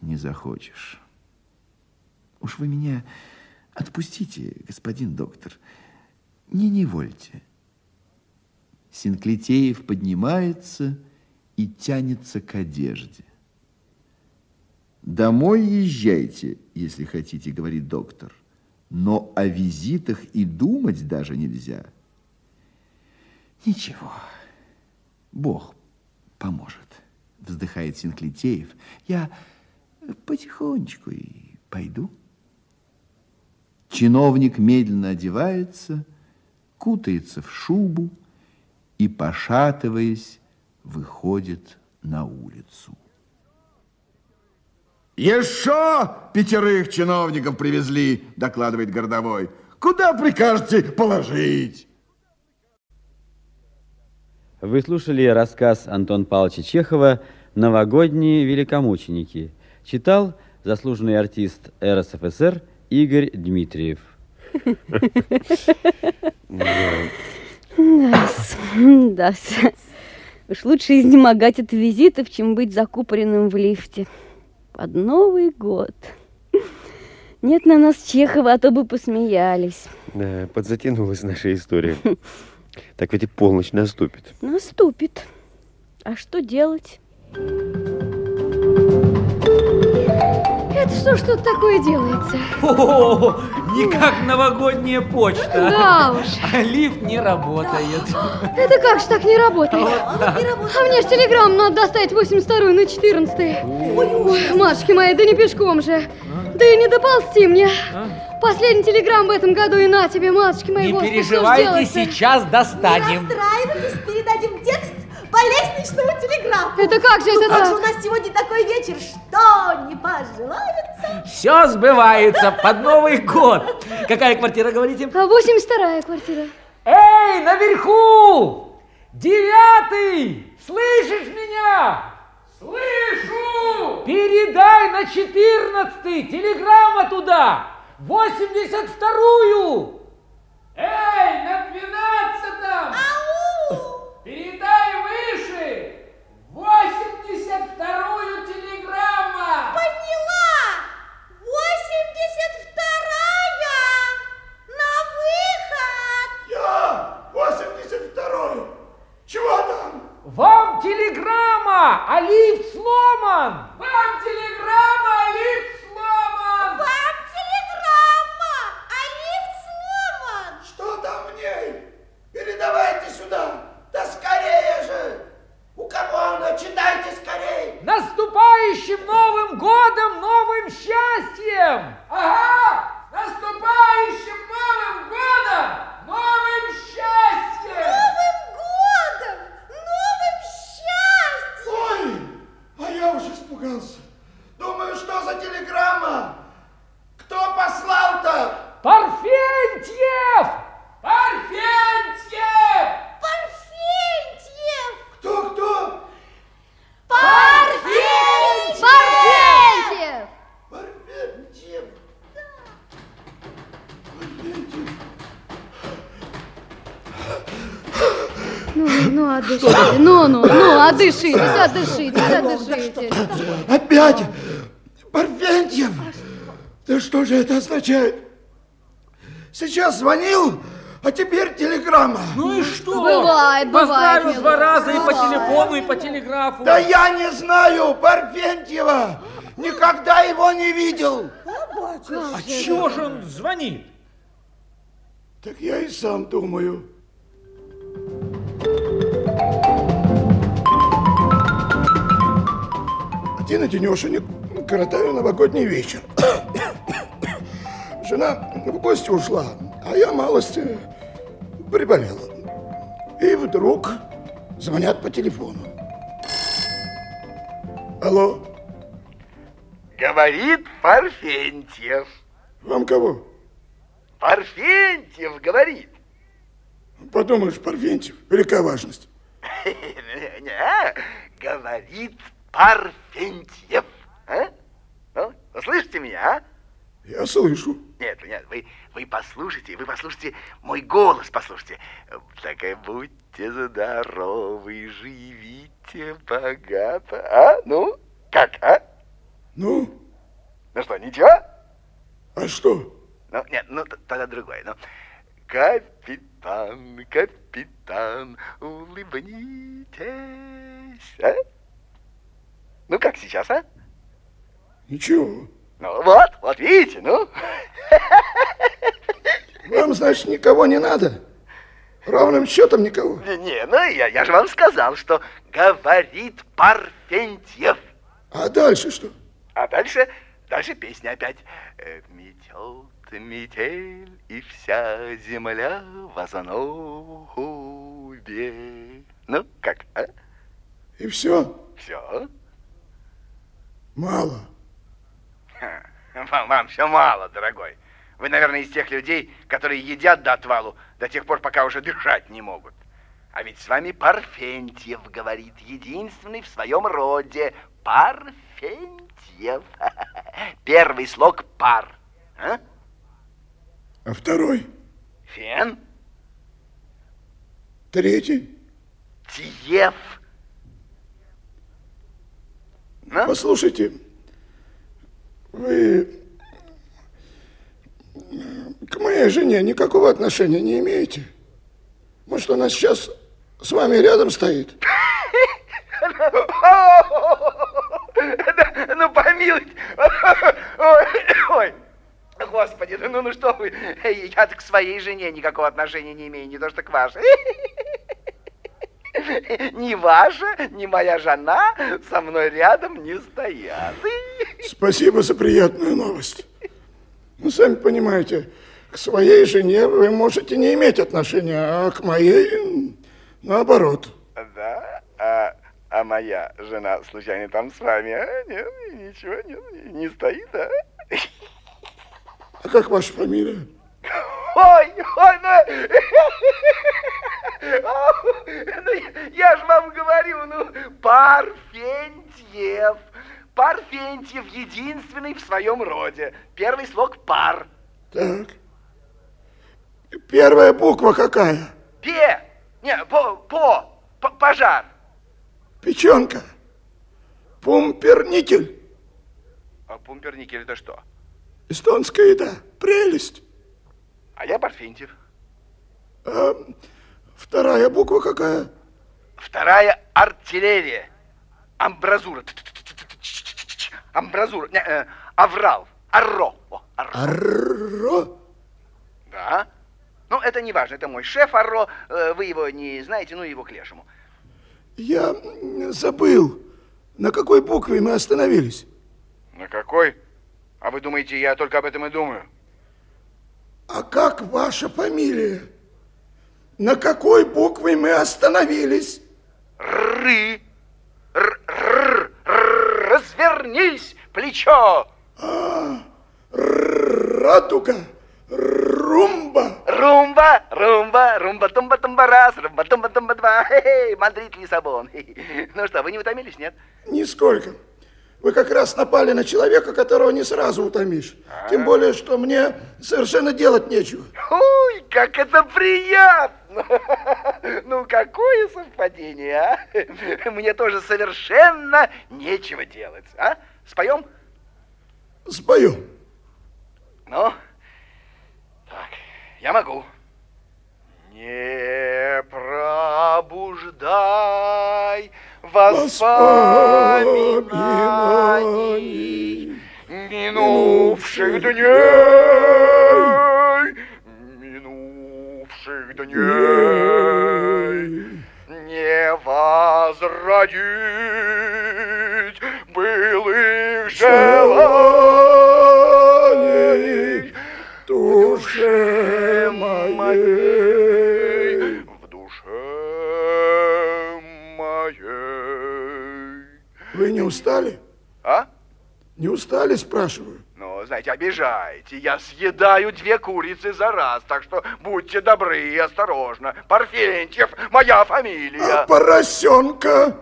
не захочешь. Уж вы меня отпустите, господин доктор. Не невольте. Синклитеев поднимается и тянется к одежде. Домой езжайте, если хотите, говорит доктор. Но о визитах и думать даже нельзя. Ничего, Бог поможет, вздыхает Синклитеев. Я потихонечку и пойду. Чиновник медленно одевается, кутается в шубу и, пошатываясь, выходит на улицу. Еще пятерых чиновников привезли, докладывает городовой. Куда прикажете положить? Вы слушали рассказ Антон Павловича Чехова «Новогодние великомученики». Читал заслуженный артист РСФСР Игорь Дмитриев. Да, да. Уж лучше изнемогать от визитов, чем быть закупоренным в лифте. Под Новый год. Нет на нас Чехова, а то бы посмеялись. Да, подзатянулась наша история. Так ведь и полночь наступит. Наступит. А что делать? Что ж тут такое делается? О, не как новогодняя почта. Да уж. А лифт не работает. Это как же так не работает? А мне ж телеграмму надо доставить 82 на 14 Ой, матушки мои, да не пешком же. Да и не доползти мне. Последний телеграмм в этом году и на тебе, матушки мои, Не Господи, переживайте, сейчас достанем. Расстраивайтесь, передадим текст по лестничному телеграфу. Это как же это Как так? же у нас сегодня такой вечер, что не пожелается? Все сбывается под Новый год. Какая квартира, говорите? А 82-я квартира. Эй, наверху! Девятый! Слышишь меня? Слышу! Передай на четырнадцатый телеграмма туда! Восемьдесят вторую! Эй, на двенадцатом! Передай выше! Восемьдесят вторую телеграмма! Поняла! 82-я! На выход! Я 82-й. Чего там? Вам телеграмма! А лифт сломан! Вам телеграмма! А лифт сломан! Вам телеграмма! А лифт сломан! Что там в ней? Передавайте сюда. Да скорее же. У кого она? Читайте скорее. Наступающим Новым годом, новым счастьем! Ага! Наступающим Новым годом, новым счастьем! Новым годом! Новым счастьем! Ой, а я уже испугался. Думаю, что за телеграмма? Кто послал-то? Парфентьев! Парфентьев! Парфентьев! Кто-кто? Парфентьев! Парфентьев. Ну, ну, отдышите, ну, ну, ну, отдышитесь, отдышитесь, отдышитесь. Опять? Парфентьев? Да что же это означает? Сейчас звонил, а теперь телеграмма. Ну и что? Бывает, бывает, Поздравил два раза и по телефону, и по телеграфу. Да я не знаю Парфентьева. Никогда его не видел. А чего же он звонит? Так я и сам думаю. Один одинешенек коротаю новогодний вечер. Жена в гости ушла, а я малости приболела. И вдруг звонят по телефону. Алло, Говорит Парфентьев. вам кого? Парфентьев говорит. Подумаешь, Парфентьев, велика важность. Не, говорит Парфентьев. А? Ну, вы слышите меня, а? Я слышу. Нет, нет, вы, вы послушайте, вы послушайте мой голос, послушайте. Так и будьте здоровы, живите богато. А? Ну, как, а? Ну, Ну что, ничего? а что? Ну, нет, ну тогда другое. Ну, капитан, капитан, улыбнитесь. А? Ну, как сейчас, а? Ничего. Ну, вот, вот видите, ну. Вам, значит, никого не надо? Ровным счетом никого? Не, не, ну, я, я же вам сказал, что говорит Парфентьев. А дальше что? А дальше, дальше песня опять. Э, Метет метель, и вся земля в ознобе. Ну, как, а? И все? Все? Мало. Вам, вам все мало, дорогой. Вы, наверное, из тех людей, которые едят до отвалу до тех пор, пока уже дышать не могут. А ведь с вами Парфентьев говорит, единственный в своем роде. Парфентьев. Первый слог пар. А? А второй? Фен. Третий? Тиев. Ну? Послушайте, вы к моей жене никакого отношения не имеете? Может, она сейчас с вами рядом стоит? Ну, помилуйте. Ой. Господи, ну, ну что вы, я к своей жене никакого отношения не имею, не то что к вашей. Ни ваша, ни моя жена со мной рядом не стоят. Спасибо за приятную новость. Ну, сами понимаете, к своей жене вы можете не иметь отношения, а к моей наоборот. Да? А, а моя жена случайно там с вами, а? Нет, ничего, нет, не стоит, а? А как ваша фамилия? Ой, ой, ну... ну я же вам говорю, ну, Парфентьев. Парфентьев единственный в своем роде. Первый слог пар. Так. Первая буква какая? Пе. Не, по, по, по пожар. Печенка. Пумперникель. А пумперникель это что? Эстонская еда. Прелесть. А я Парфентьев. А вторая буква какая? Вторая артиллерия. Амбразура. Амбразура. Не, э, аврал. Арро. Арро. Арро? Да. Ну, это не важно. Это мой шеф Арро. Вы его не знаете, ну его к лешему. Я забыл, на какой букве мы остановились. На какой? А вы думаете, я только об этом и думаю? А как ваша фамилия? На какой букве мы остановились? Ры. Р -р -р Развернись, плечо. А, радуга. Румба. Румба, румба, румба, тумба, тумба раз, румба, тумба, тумба два. Хе-хе, Мадрид, Лиссабон. Ну что, вы не утомились, нет? Нисколько. Вы как раз напали на человека, которого не сразу утомишь. А? Тем более, что мне совершенно делать нечего. Ой, как это приятно! Ну, какое совпадение, а? Мне тоже совершенно нечего делать, а? Споем? Споем. Ну, так, я могу. Не пробуждай воспоминаний минувших дней, минувших дней, не возродить былых желаний. Душе моей, в душе моей. Вы не устали? А? Не устали, спрашиваю? Ну, знаете, обижаете. Я съедаю две курицы за раз, так что будьте добры и осторожно. Парфентьев, моя фамилия. А поросенка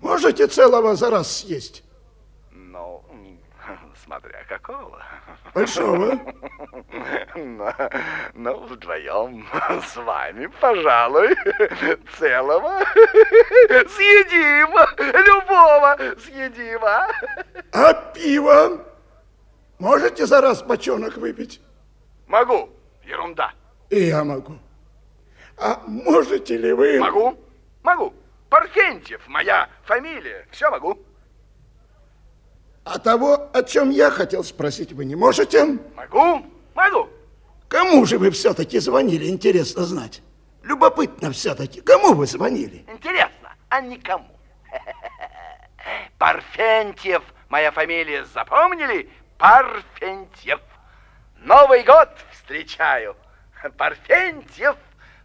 можете целого за раз съесть? Смотря какого. Большого? Ну, ну, вдвоем с вами, пожалуй, целого съедим, любого съедим, а? А пиво? Можете за раз бочонок выпить? Могу, ерунда. И я могу. А можете ли вы... Могу, могу. Парфентьев, моя фамилия, все могу. А того, о чем я хотел спросить, вы не можете? Могу, могу. Кому же вы все-таки звонили, интересно знать? Любопытно все-таки, кому вы звонили? Интересно, а никому. Парфентьев, моя фамилия, запомнили? Парфентьев. Новый год встречаю. Парфентьев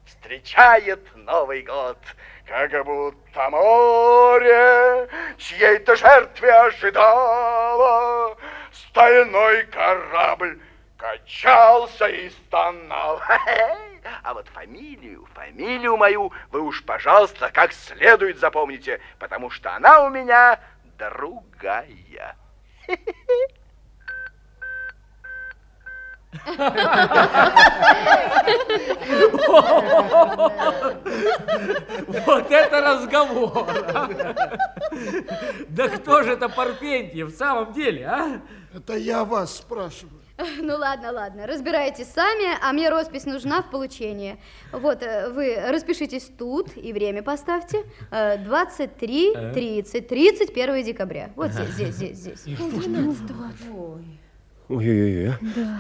встречает Новый год. Как будто море чьей-то жертве ожидало. Стальной корабль качался и стонал. А вот фамилию, фамилию мою вы уж, пожалуйста, как следует запомните, потому что она у меня другая. Вот это разговор! Да кто же это Парпентьев в самом деле, а? Это я вас спрашиваю. Ну ладно, ладно, разбирайтесь сами, а мне роспись нужна в получении. Вот, э, вы распишитесь тут и время поставьте. Э, 23, 30, 31 декабря. Вот здесь, здесь, здесь, здесь. Ой-ой-ой. а? Да.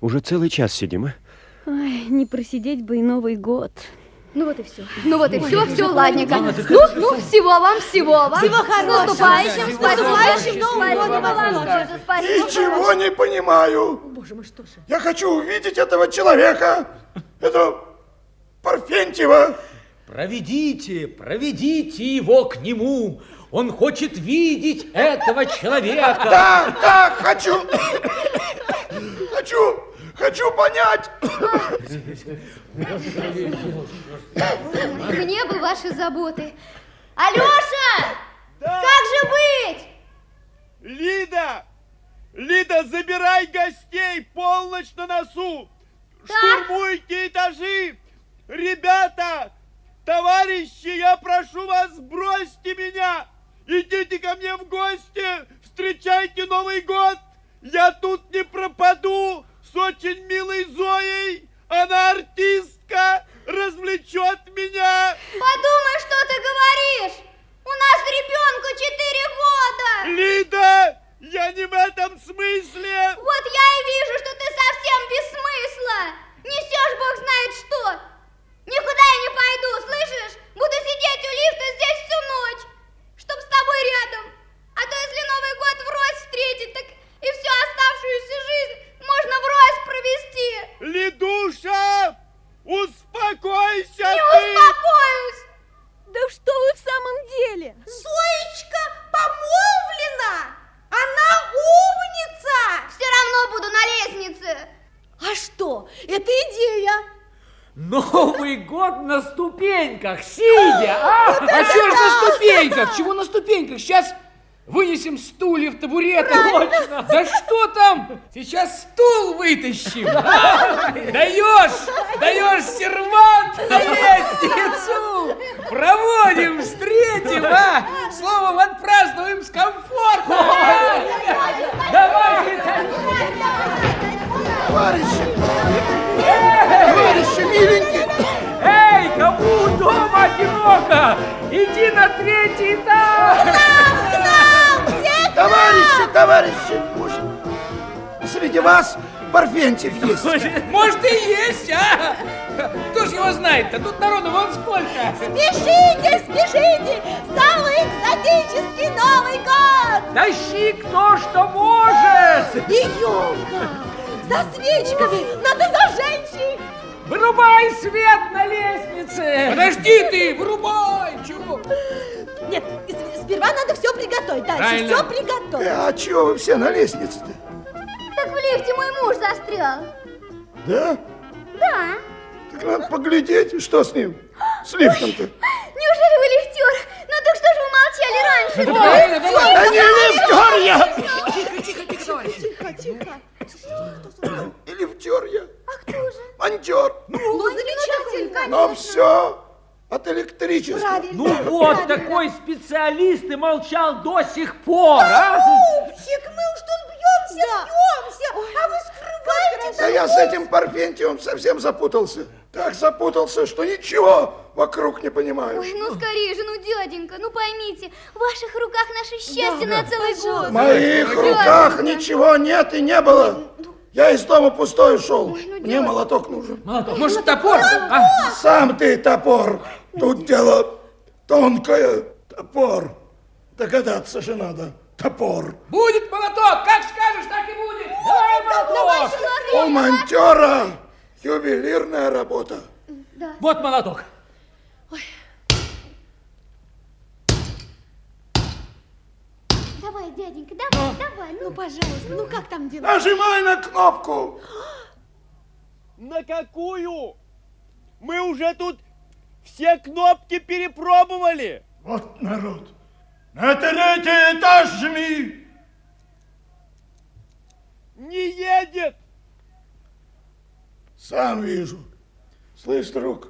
Уже целый час сидим, а? Ой, не просидеть бы и Новый год. Ну вот и все. Ну вот и все, ой, все, ой, ладненько. Ну, как- ну, всего вам, всего вам. Всего С хорошего. наступающим, С наступающим Новым годом. Ничего не понимаю. Боже мой, что же? Я хочу увидеть этого человека, этого Парфентьева. Проведите, проведите его к нему. Он хочет видеть этого человека. Да, да, хочу. Хочу, хочу понять. Мне бы ваши заботы. Алеша! Как же быть? Лида! Лида, забирай гостей! Полночь на носу! Штурмуйте этажи! Ребята! Товарищи, я прошу вас, бросьте меня! Идите ко мне в гости! Встречайте Новый год! Я тут не пропаду с очень милой Зоей! Она артистка! Развлечет меня! Подумай, что ты говоришь! У нас ребенку 4 года! Лида! Я не в этом смысле! Вот я и вижу, что ты совсем без смысла! Несешь бог знает что! Никуда я не пойду, слышишь? Буду сидеть у лифта здесь всю ночь, чтоб с тобой рядом. А то если Новый год врозь встретить, так и всю оставшуюся жизнь можно врозь провести. Лидуша! Успокойся Не ты! успокоюсь! Да что вы в самом деле? Зоечка помолвлена! Она умница! Все равно буду на лестнице. А что? Это идея. Новый год на ступеньках, сидя, а? А что ж на ступеньках? Чего на ступеньках? Сейчас вынесем стульев, табуреты. Точно. Да что там? Сейчас стул вытащим. Даешь, даешь сервант на лестницу. Проводим, встретим, а? Словом, отпразднуем с комфортом. Давай, Товарищи, товарищи миленькие. Эй, кому дома одиноко? Иди на третий этаж! Товарищи, товарищи, может, среди вас Парфентьев есть? Может и есть, а? Кто ж его знает-то? Тут народу вон сколько. Спешите, спешите! Самый экзотический Новый год! Тащи кто что может! И елка! За свечками! Надо зажечь их! Вырубай свет на лестнице! Подожди ты, вырубай! Чего? Нет, сперва надо все приготовить. Дальше Правильно. все приготовить. А чего вы все на лестнице-то? Так в лифте мой муж застрял. Да? Да. Так надо поглядеть, что с ним, с лифтом-то. Неужели вы лифтер? Ну так что же вы молчали раньше? Да правильно, давай. Да не лифтер я! Тихо, тихо, тихо, товарищ. Тихо, тихо. И лифтер я. А кто же? Монтер. Ну, замечательно. Но все от электричества. Правильно. Ну вот, такой специалист и молчал до сих пор, а? Пупсик, мы уж тут бьемся, бьемся, а вы скрываете Да я с этим Парфентьевым совсем запутался. Так запутался, что ничего вокруг не понимаю. Ой, ну скорее же, ну, дяденька, ну поймите, в ваших руках наше счастье на целый год. В моих руках ничего нет и не было. Я из дома пустой ушел. Мне молоток нужен. Молоток. Может, топор? А? Сам ты топор. Тут дело тонкое. Топор. Догадаться же надо. Топор. Будет молоток, как скажешь, так и будет. Давай молоток. У монтера ювелирная работа. Вот молоток. Давай, дяденька, давай, давай, ну, Ну, пожалуйста, ну как там дела? Нажимай на кнопку. На какую? Мы уже тут все кнопки перепробовали. Вот народ. На третий этаж жми. Не едет. Сам вижу. Слышь, друг,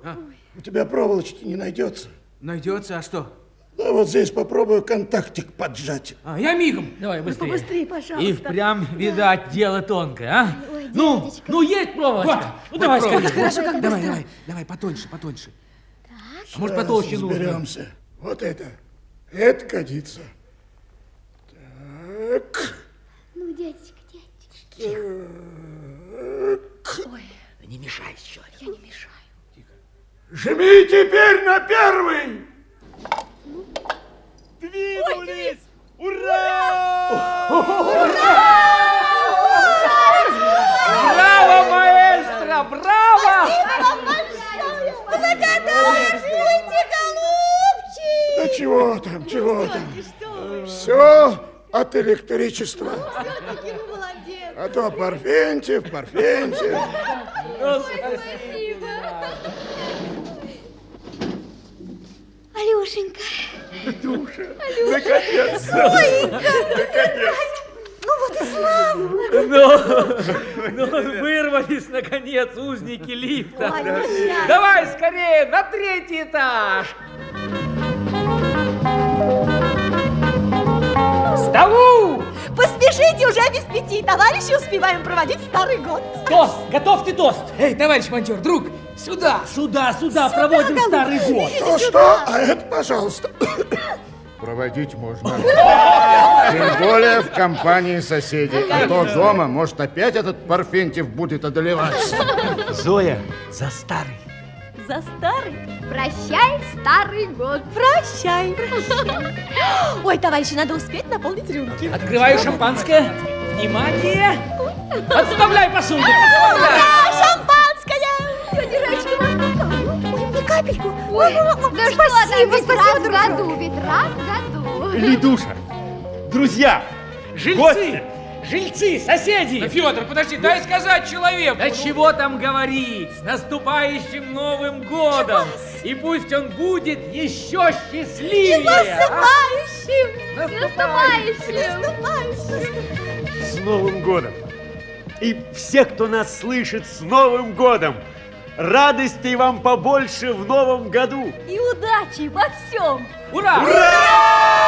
у тебя проволочки не найдется. Найдется, а что? Да вот здесь попробую контактик поджать. А, я мигом. Давай быстрее. Побыстрее, пожалуйста. И впрямь, видать, дело тонкое, а? ну, ну, есть проволочка. ну, давай, Вот скорее. проволочка. Хорошо, как Давай, быстро. давай, давай, потоньше, потоньше. А может, потолще нужно? Разберемся. Вот это. Это годится. Так. Ну, дядечка, дядечка. Так. Не мешай еще. Я не мешаю. Жми теперь на первый! Двинулись! Ура! Браво, маэстро, браво! Благодарствуйте, голубчик! Да чего там, чего там? Все от электричества. А то Парфентьев, Парфентьев. Алешенька. Душа, наконец. Зоенька, Ну вот и славно. Ну, ну, вырвались, наконец, узники лифта. Ой, ну. Давай скорее на третий этаж. К столу! Поспешите, уже без пяти. Товарищи, успеваем проводить старый год. Тост! Готовьте тост! Эй, товарищ монтер, друг, сюда! Сюда, сюда, проводим старый год! Что, что? А это, пожалуйста. Проводить можно. Тем более в компании соседей. А то дома, может, опять этот Парфентьев будет одолевать. Зоя, за старый. За старый? Прощай, старый год. Прощай. Ой, товарищи, надо успеть наполнить рюмки. Открываю шампанское. Внимание! Отставляй посуду! Ура, шампанское! Тетя Рачка, вам Ой, капельку. Ой, да что спасибо, ведь спасибо, раз в дружок. году, ведь раз в году. Лидуша, друзья, Жильцы! гости. Жильцы, соседи! Да, Федор, подожди, дай сказать человеку. Да чего там говорить? С наступающим Новым годом! И пусть он будет еще счастливее! Наступающим! Наступающим! Наступающим! С Новым годом! И все, кто нас слышит, с Новым годом! Радостей вам побольше в Новом году! И удачи во всем! Ура! Ура!